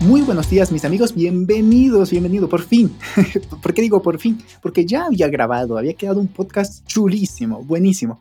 Muy buenos días mis amigos, bienvenidos, bienvenido por fin. ¿Por qué digo por fin? Porque ya había grabado, había quedado un podcast chulísimo, buenísimo,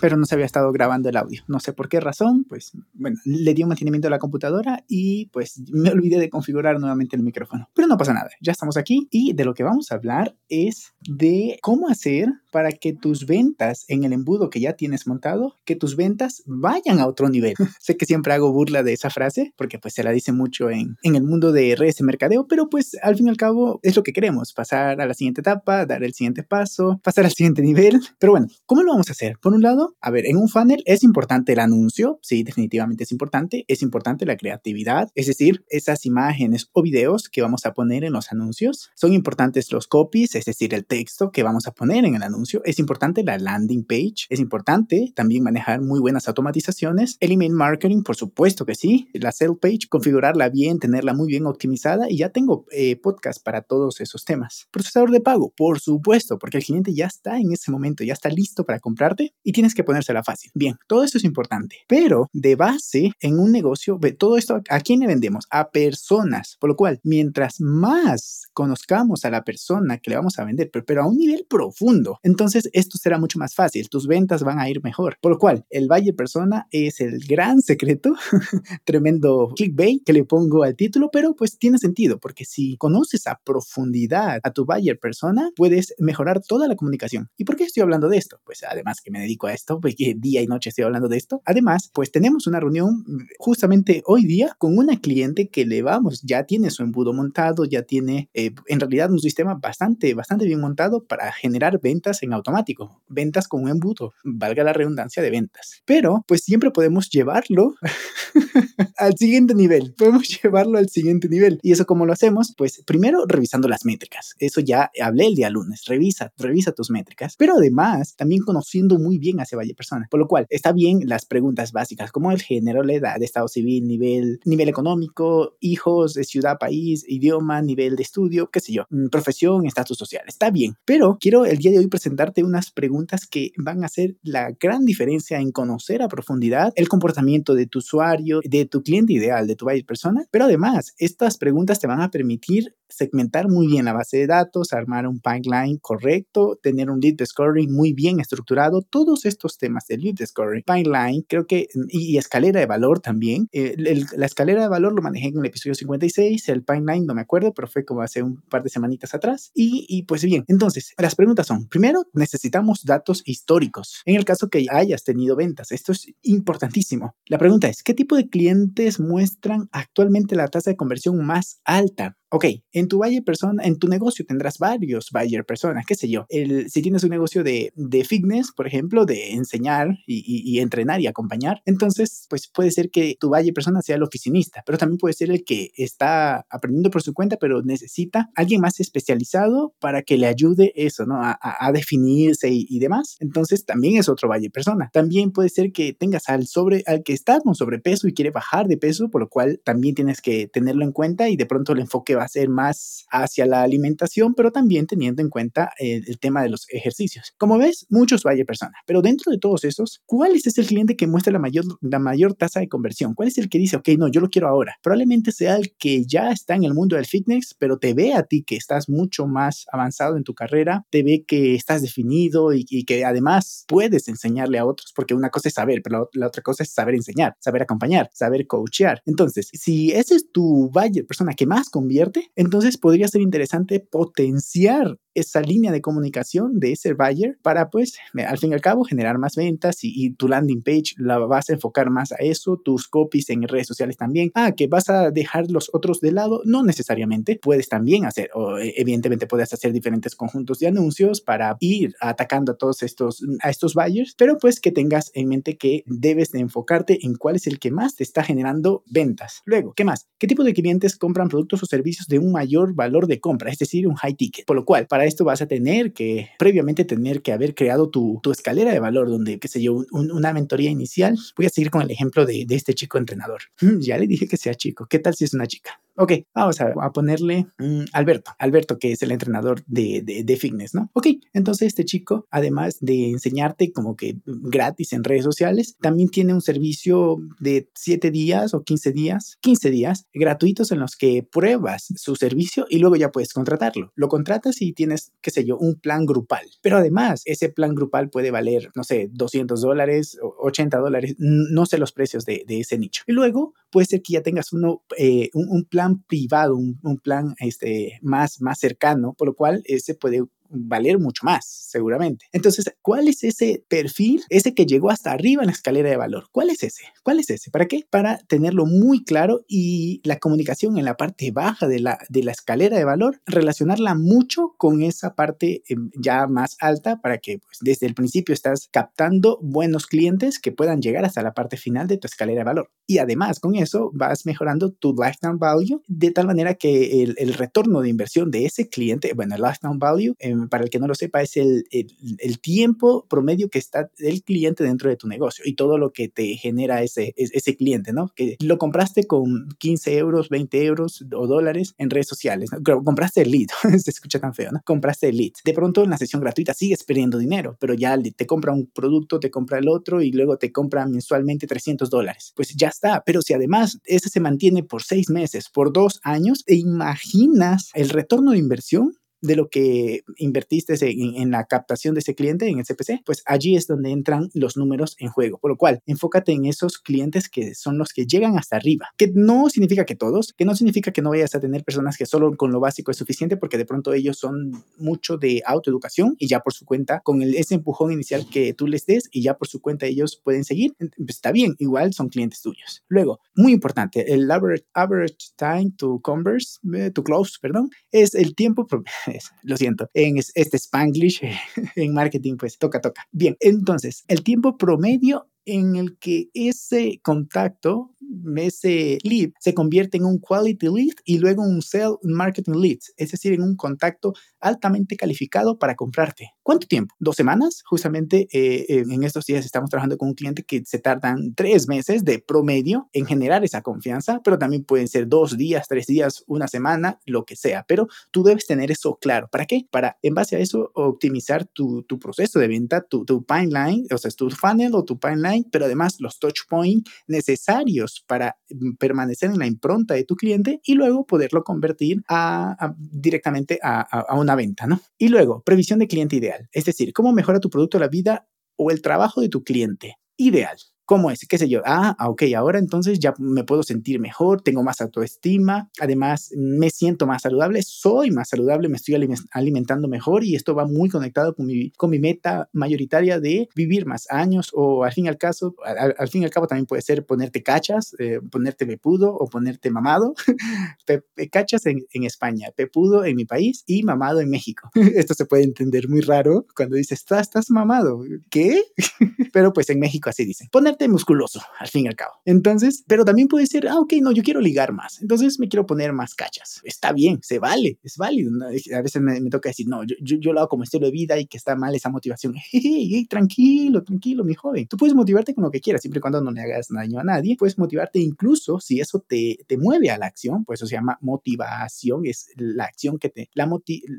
pero no se había estado grabando el audio. No sé por qué razón, pues bueno, le di un mantenimiento a la computadora y pues me olvidé de configurar nuevamente el micrófono. Pero no pasa nada, ya estamos aquí y de lo que vamos a hablar es de cómo hacer para que tus ventas en el embudo que ya tienes montado, que tus ventas vayan a otro nivel. sé que siempre hago burla de esa frase porque pues se la dice mucho en, en el mundo de redes de mercadeo, pero pues al fin y al cabo es lo que queremos, pasar a la siguiente etapa, dar el siguiente paso, pasar al siguiente nivel. Pero bueno, ¿cómo lo vamos a hacer? Por un lado, a ver, en un funnel es importante el anuncio, sí, definitivamente es importante, es importante la creatividad, es decir, esas imágenes o videos que vamos a poner en los anuncios, son importantes los copies, es decir, el texto que vamos a poner en el anuncio, es importante la landing page, es importante también manejar muy buenas automatizaciones, el email marketing, por supuesto que sí, la sell page, configurarla bien, tenerla muy bien optimizada y ya tengo eh, podcast para todos esos temas. Procesador de pago, por supuesto, porque el cliente ya está en ese momento, ya está listo para comprarte y tienes que ponérsela fácil. Bien, todo esto es importante, pero de base en un negocio, todo esto, ¿a quién le vendemos? A personas, por lo cual, mientras más conozcamos a la persona que le vamos a vender, pero, pero a un nivel profundo, entonces esto será mucho más fácil, tus ventas van a ir mejor. Por lo cual, el Valle Persona es el gran secreto, tremendo clickbait que le pongo al título pero pues tiene sentido, porque si conoces a profundidad a tu buyer persona, puedes mejorar toda la comunicación. ¿Y por qué estoy hablando de esto? Pues además que me dedico a esto, porque día y noche estoy hablando de esto. Además, pues tenemos una reunión justamente hoy día con una cliente que le vamos, ya tiene su embudo montado, ya tiene eh, en realidad un sistema bastante, bastante bien montado para generar ventas en automático, ventas con un embudo, valga la redundancia de ventas. Pero pues siempre podemos llevarlo al siguiente nivel, podemos llevarlo al siguiente nivel. ¿Y eso cómo lo hacemos? Pues primero revisando las métricas. Eso ya hablé el día lunes. Revisa, revisa tus métricas. Pero además, también conociendo muy bien a ese valle persona. Por lo cual, está bien las preguntas básicas como el género, la edad, estado civil, nivel, nivel económico, hijos, de ciudad, país, idioma, nivel de estudio, qué sé yo, mm, profesión, estatus social. Está bien. Pero quiero el día de hoy presentarte unas preguntas que van a hacer la gran diferencia en conocer a profundidad el comportamiento de tu usuario, de tu cliente ideal, de tu buyer persona, pero además estas preguntas te van a permitir segmentar muy bien la base de datos, armar un pipeline correcto, tener un lead discovery muy bien estructurado, todos estos temas de lead discovery, pipeline, creo que, y, escalera de valor también. Eh, la escalera de valor lo manejé en el episodio 56, el pipeline no me acuerdo, pero fue como hace un par de semanitas atrás. Y, y pues bien, entonces, las preguntas son, primero, necesitamos datos históricos. En el caso que hayas tenido ventas, esto es importantísimo. La pregunta es, ¿qué tipo de clientes muestran actualmente la tasa de conversión más alta? Ok, en tu buyer persona, en tu negocio tendrás varios buyer personas, qué sé yo. El, si tienes un negocio de, de fitness, por ejemplo, de enseñar y, y, entrenar y acompañar, entonces, pues puede ser que tu buyer persona sea el oficinista, pero también puede ser el que está aprendiendo por su cuenta, pero necesita alguien más especializado para que le ayude eso, ¿no? A, a, definirse y, y, demás. Entonces, también es otro buyer persona. También puede ser que tengas al sobre, al que está con sobrepeso y quiere bajar de peso, por lo cual también tienes que tenerlo en cuenta y de pronto el enfoque va a ser más hacia la alimentación, pero también teniendo en cuenta el, el tema de los ejercicios. Como ves, muchos valle personas, pero dentro de todos esos, ¿cuál es el cliente que muestra la mayor, la mayor tasa de conversión? ¿Cuál es el que dice, ok, no, yo lo quiero ahora? Probablemente sea el que ya está en el mundo del fitness, pero te ve a ti que estás mucho más avanzado en tu carrera, te ve que estás definido y, y que además puedes enseñarle a otros, porque una cosa es saber, pero la, la otra cosa es saber enseñar, saber acompañar, saber coachear. Entonces, si ese es tu buyer persona que más convierte, entonces podría ser interesante potenciar esa línea de comunicación de ese buyer para pues al fin y al cabo generar más ventas y, tu landing page la vas a enfocar más a eso, tus copies en redes sociales también. Ah, que vas a dejar los otros de lado, no necesariamente, puedes también hacer, o e, evidentemente puedes hacer diferentes conjuntos de anuncios para ir atacando a todos estos, a estos buyers, pero pues que tengas en mente que debes de enfocarte en cuál es el que más te está generando ventas. Luego, ¿qué más? ¿Qué tipo de clientes compran productos o servicios de un mayor valor de compra, es decir, un high ticket? Por lo cual, para esto vas a tener que previamente tener que haber creado tu, tu escalera de valor, donde, qué sé yo, una mentoría inicial. Voy a seguir con el ejemplo de, de este chico entrenador. ya le dije que sea chico. ¿Qué tal si es una chica? Ok, vamos a, ponerle mm, Alberto, Alberto que es el entrenador de, de, fitness, ¿no? Ok, entonces este chico, además de enseñarte como que gratis en redes sociales, también tiene un servicio de 7 días o 15 días, 15 días gratuitos en los que pruebas su servicio y luego ya puedes contratarlo. Lo contratas y tienes, qué sé yo, un plan grupal. Pero además, ese plan grupal puede valer, no sé, 200 dólares, 80 dólares, no sé los precios de, de ese nicho. Y luego puede ser que ya tengas uno, eh, un, un plan privado, un, un, plan este, más, más cercano, por lo cual ese puede valer mucho más, seguramente. Entonces, ¿cuál es ese perfil? Ese que llegó hasta arriba en la escalera de valor. ¿Cuál es ese? ¿Cuál es ese? ¿Para qué? Para tenerlo muy claro y la comunicación en la parte baja de la, de la escalera de valor, relacionarla mucho con esa parte em, ya más alta para que pues, desde el principio estás captando buenos clientes que puedan llegar hasta la parte final de tu escalera de valor. Y además, con eso vas mejorando tu lifetime value de tal manera que el, el retorno de inversión de ese cliente, bueno, el lifetime value, eh, para el que no lo sepa, es el, el, tiempo promedio que está el cliente dentro de tu negocio y todo lo que te genera ese, ese cliente, ¿no? Que lo compraste con 15 euros, 20 euros o dólares en redes sociales, ¿no? compraste el lead, se escucha tan feo, ¿no? Compraste el lead. De pronto en la sesión gratuita sigues perdiendo dinero, pero ya te compra un producto, te compra el otro y luego te compra mensualmente 300 dólares. Pues ya está, pero si además ese se mantiene por seis meses, por dos años, ¿te imaginas el retorno de inversión? De lo que invertiste en, la captación de ese cliente en el CPC, pues allí es donde entran los números en juego. Por lo cual, enfócate en esos clientes que son los que llegan hasta arriba, que no significa que todos, que no significa que no vayas a tener personas que solo con lo básico es suficiente, porque de pronto ellos son mucho de autoeducación y ya por su cuenta, con el, ese empujón inicial que tú les des y ya por su cuenta ellos pueden seguir, pues está bien, igual son clientes tuyos. Luego, muy importante, el average, average time to converse, eh, to close, perdón, es el tiempo lo siento, en este Spanglish, en marketing, pues toca, toca. Bien, entonces, el tiempo promedio en el que ese contacto ese lead se convierte en un quality lead y luego un sell marketing lead, es decir, en un contacto altamente calificado para comprarte. ¿Cuánto tiempo? ¿Dos semanas? Justamente eh, en estos días estamos trabajando con un cliente que se tardan tres meses de promedio en generar esa confianza, pero también pueden ser dos días, tres días, una semana, lo que sea, pero tú debes tener eso claro. ¿Para qué? Para, en base a eso, optimizar tu, tu proceso de venta, tu, tu pipeline, o sea, tu funnel o tu pipeline, pero además los touch points necesarios para mm, permanecer en la impronta de tu cliente y luego poderlo convertir directamente a, a, una venta, ¿no? Y luego, previsión de cliente ideal, es decir, cómo mejora tu producto la vida o el trabajo de tu cliente ideal. ¿Cómo es? ¿Qué sé yo? Ah, ah, ok, ahora entonces ya me puedo sentir mejor, tengo más autoestima, además me siento más saludable, soy más saludable, me estoy alimentando mejor y esto va muy conectado con mi, meta mayoritaria de vivir más años o al fin y al, caso, al, fin y al cabo también puede ser ponerte cachas, eh, ponerte pepudo o ponerte mamado. cachas en, España, pepudo en mi país y mamado en México. esto se puede entender muy raro cuando dices, estás mamado. ¿Qué? Pero pues en México así dicen. Musculoso, al fin y al cabo. Entonces, pero también puede ser, ah, ok, no, yo quiero ligar más. Entonces me quiero poner más cachas. Está bien, se vale, es válido. A veces me, toca decir, no, yo, yo, lo hago como estilo de vida y que está mal esa motivación. Hey, tranquilo, tranquilo, mi joven. Tú puedes motivarte con lo que quieras, siempre y cuando no le hagas daño a nadie. Puedes motivarte incluso si eso te, te mueve a la acción, pues eso se llama motivación, es la acción que te, la,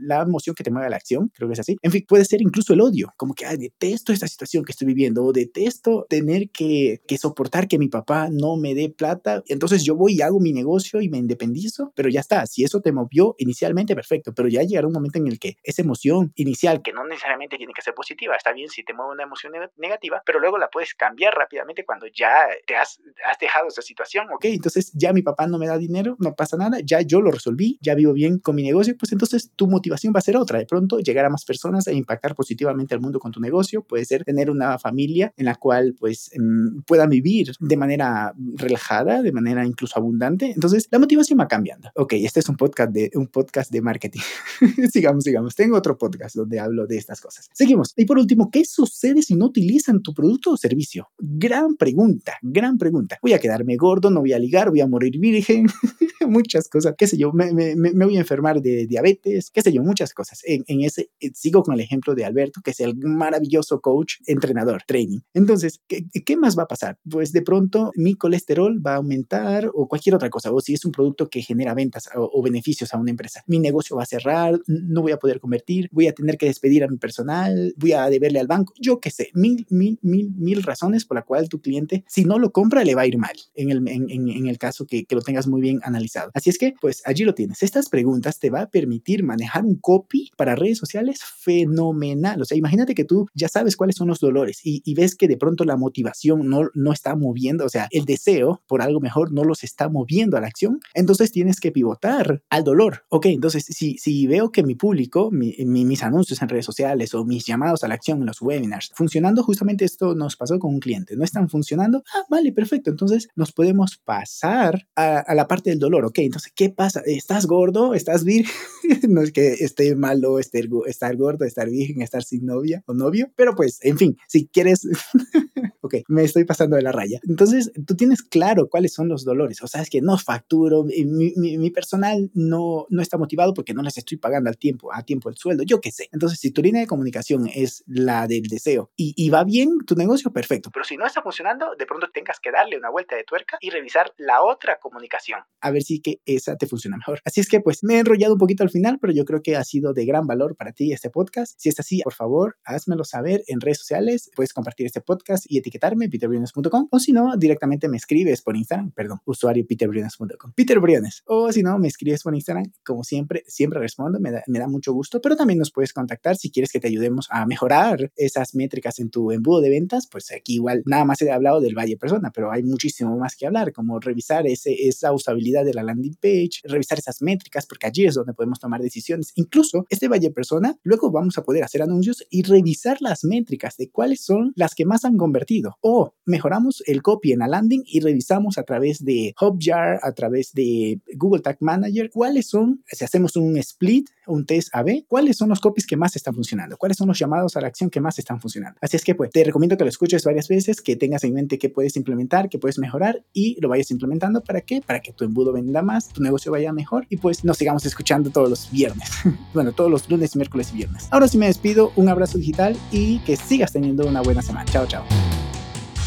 la emoción que te mueve a la acción, creo que es así. En fin, puede ser incluso el odio, como que, ay, detesto esta situación que estoy viviendo o detesto tener que que, soportar que mi papá no me dé plata. Entonces yo voy y hago mi negocio y me independizo, pero ya está. Si eso te movió inicialmente, perfecto, pero ya llegará un momento en el que esa emoción inicial, que no necesariamente tiene que ser positiva, está bien si te mueve una emoción negativa, pero luego la puedes cambiar rápidamente cuando ya te has, has dejado esa situación. Ok, entonces ya mi papá no me da dinero, no pasa nada, ya yo lo resolví, ya vivo bien con mi negocio, pues entonces tu motivación va a ser otra. De pronto llegar a más personas e impactar positivamente al mundo con tu negocio. Puede ser tener una familia en la cual pues puedan, puedan vivir de manera relajada, de manera incluso abundante. Entonces, la motivación va cambiando. Ok, este es un podcast de, un podcast de marketing. sigamos, sigamos. Tengo otro podcast donde hablo de estas cosas. Seguimos. Y por último, ¿qué sucede si no utilizan tu producto o servicio? Gran pregunta, gran pregunta. Voy a quedarme gordo, no voy a ligar, voy a morir virgen, muchas cosas, qué sé yo, me, me, me, voy a enfermar de diabetes, qué sé yo, muchas cosas. En, en ese, eh, sigo con el ejemplo de Alberto, que es el maravilloso coach, entrenador, training. Entonces, ¿qué, ¿qué más va a pasar? Pues de pronto mi colesterol va a aumentar o cualquier otra cosa, o si es un producto que genera ventas o, o beneficios a una empresa, mi negocio va a cerrar, no voy a poder convertir, voy a tener que despedir a mi personal, voy a deberle al banco, yo qué sé, mil, mil, mil, mil razones por la cual tu cliente, si no lo compra, le va a ir mal, en el, en, en el caso que, que lo tengas muy bien analizado. Así es que, pues allí lo tienes. Estas preguntas te va a permitir manejar un copy para redes sociales fenomenal. O sea, imagínate que tú ya sabes cuáles son los dolores y, y ves que de pronto la motivación no, no está moviendo, o sea, el deseo por algo mejor no los está moviendo a la acción. Entonces tienes que pivotar al dolor. Ok, entonces si, si veo que mi público, mi, mi, mis anuncios en redes sociales o mis llamados a la acción en los webinars, funcionando, justamente esto nos pasó con un cliente, no están funcionando, ah, vale, perfecto. Entonces nos podemos pasar a, a la parte del dolor. Ok, entonces, ¿qué pasa? ¿Estás gordo? ¿Estás virgen? no es que esté malo estar, estar gordo, estar virgen, estar sin novia o novio, pero pues, en fin, si quieres, ok, me estoy pasando de la raya. Entonces, tú tienes claro cuáles son los dolores. O sea, es que no facturo, mi, mi, mi personal no, no está motivado porque no les estoy pagando al tiempo, a tiempo el sueldo, yo qué sé. Entonces, si tu línea de comunicación es la del deseo y, y va bien tu negocio, perfecto. Pero si no está funcionando, de pronto tengas que darle una vuelta de tuerca y revisar la otra comunicación. A ver si que esa te funciona mejor. Así es que pues me he enrollado un poquito al final, pero yo creo que ha sido de gran valor para ti este podcast. Si es así, por favor, házmelo saber en redes sociales. Puedes compartir este podcast y etiquetarme, peterbriones.com, o si no, directamente me escribes por Instagram, perdón, usuario peterbriones.com, Peter Briones, o si no, me escribes por Instagram, como siempre, siempre respondo, me da, me da mucho gusto, pero también nos puedes contactar si quieres que te ayudemos a mejorar esas métricas en tu embudo de ventas, pues aquí igual nada más he hablado del Valle Persona, pero hay muchísimo más que hablar, como revisar ese, esa usabilidad de la landing page, revisar esas métricas, porque allí es donde podemos tomar decisiones. Incluso este Valle Persona, luego vamos a poder hacer anuncios y revisar las métricas de cuáles son las que más han convertido. O mejoramos el copy en la landing y revisamos a través de Hotjar, a través de Google Tag Manager, cuáles son, si hacemos un split, un test AB, cuáles son los copies que más están funcionando, cuáles son los llamados a la acción que más están funcionando. Así es que pues te recomiendo que lo escuches varias veces, que tengas en mente que puedes implementar, que puedes mejorar y lo vayas implementando para qué? Para que tu embudo venda más, tu negocio vaya mejor y pues nos sigamos escuchando todos los viernes. bueno, todos los lunes, miércoles y viernes. Ahora sí me despido, un abrazo digital y que sigas teniendo una buena semana. Chao, chao.